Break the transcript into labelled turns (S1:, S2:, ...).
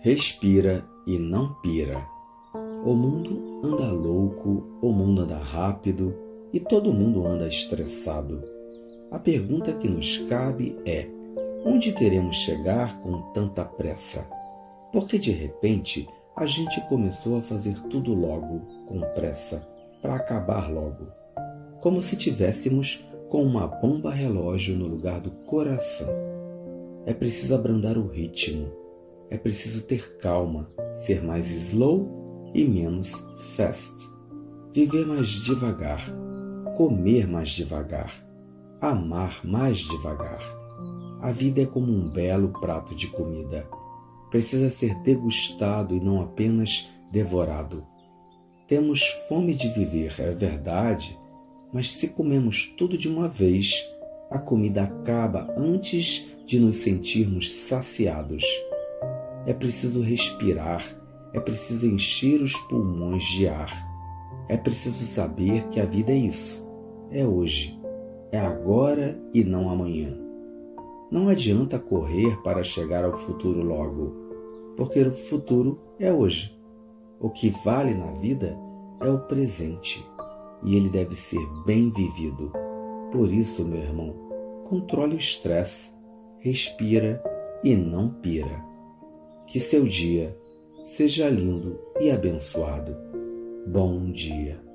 S1: respira e não pira. O mundo anda louco, o mundo anda rápido e todo mundo anda estressado. A pergunta que nos cabe é: onde queremos chegar com tanta pressa? Porque de repente a gente começou a fazer tudo logo, com pressa, para acabar logo. Como se tivéssemos com uma bomba relógio no lugar do coração. É preciso abrandar o ritmo, é preciso ter calma, ser mais slow e menos fast. Viver mais devagar, comer mais devagar, amar mais devagar. A vida é como um belo prato de comida. Precisa ser degustado e não apenas devorado. Temos fome de viver, é verdade, mas se comemos tudo de uma vez, a comida acaba antes de nos sentirmos saciados. É preciso respirar, é preciso encher os pulmões de ar. É preciso saber que a vida é isso, é hoje, é agora e não amanhã. Não adianta correr para chegar ao futuro logo, porque o futuro é hoje. O que vale na vida é o presente e ele deve ser bem vivido. Por isso, meu irmão, controle o estresse, respira e não pira. Que seu dia seja lindo e abençoado. Bom dia.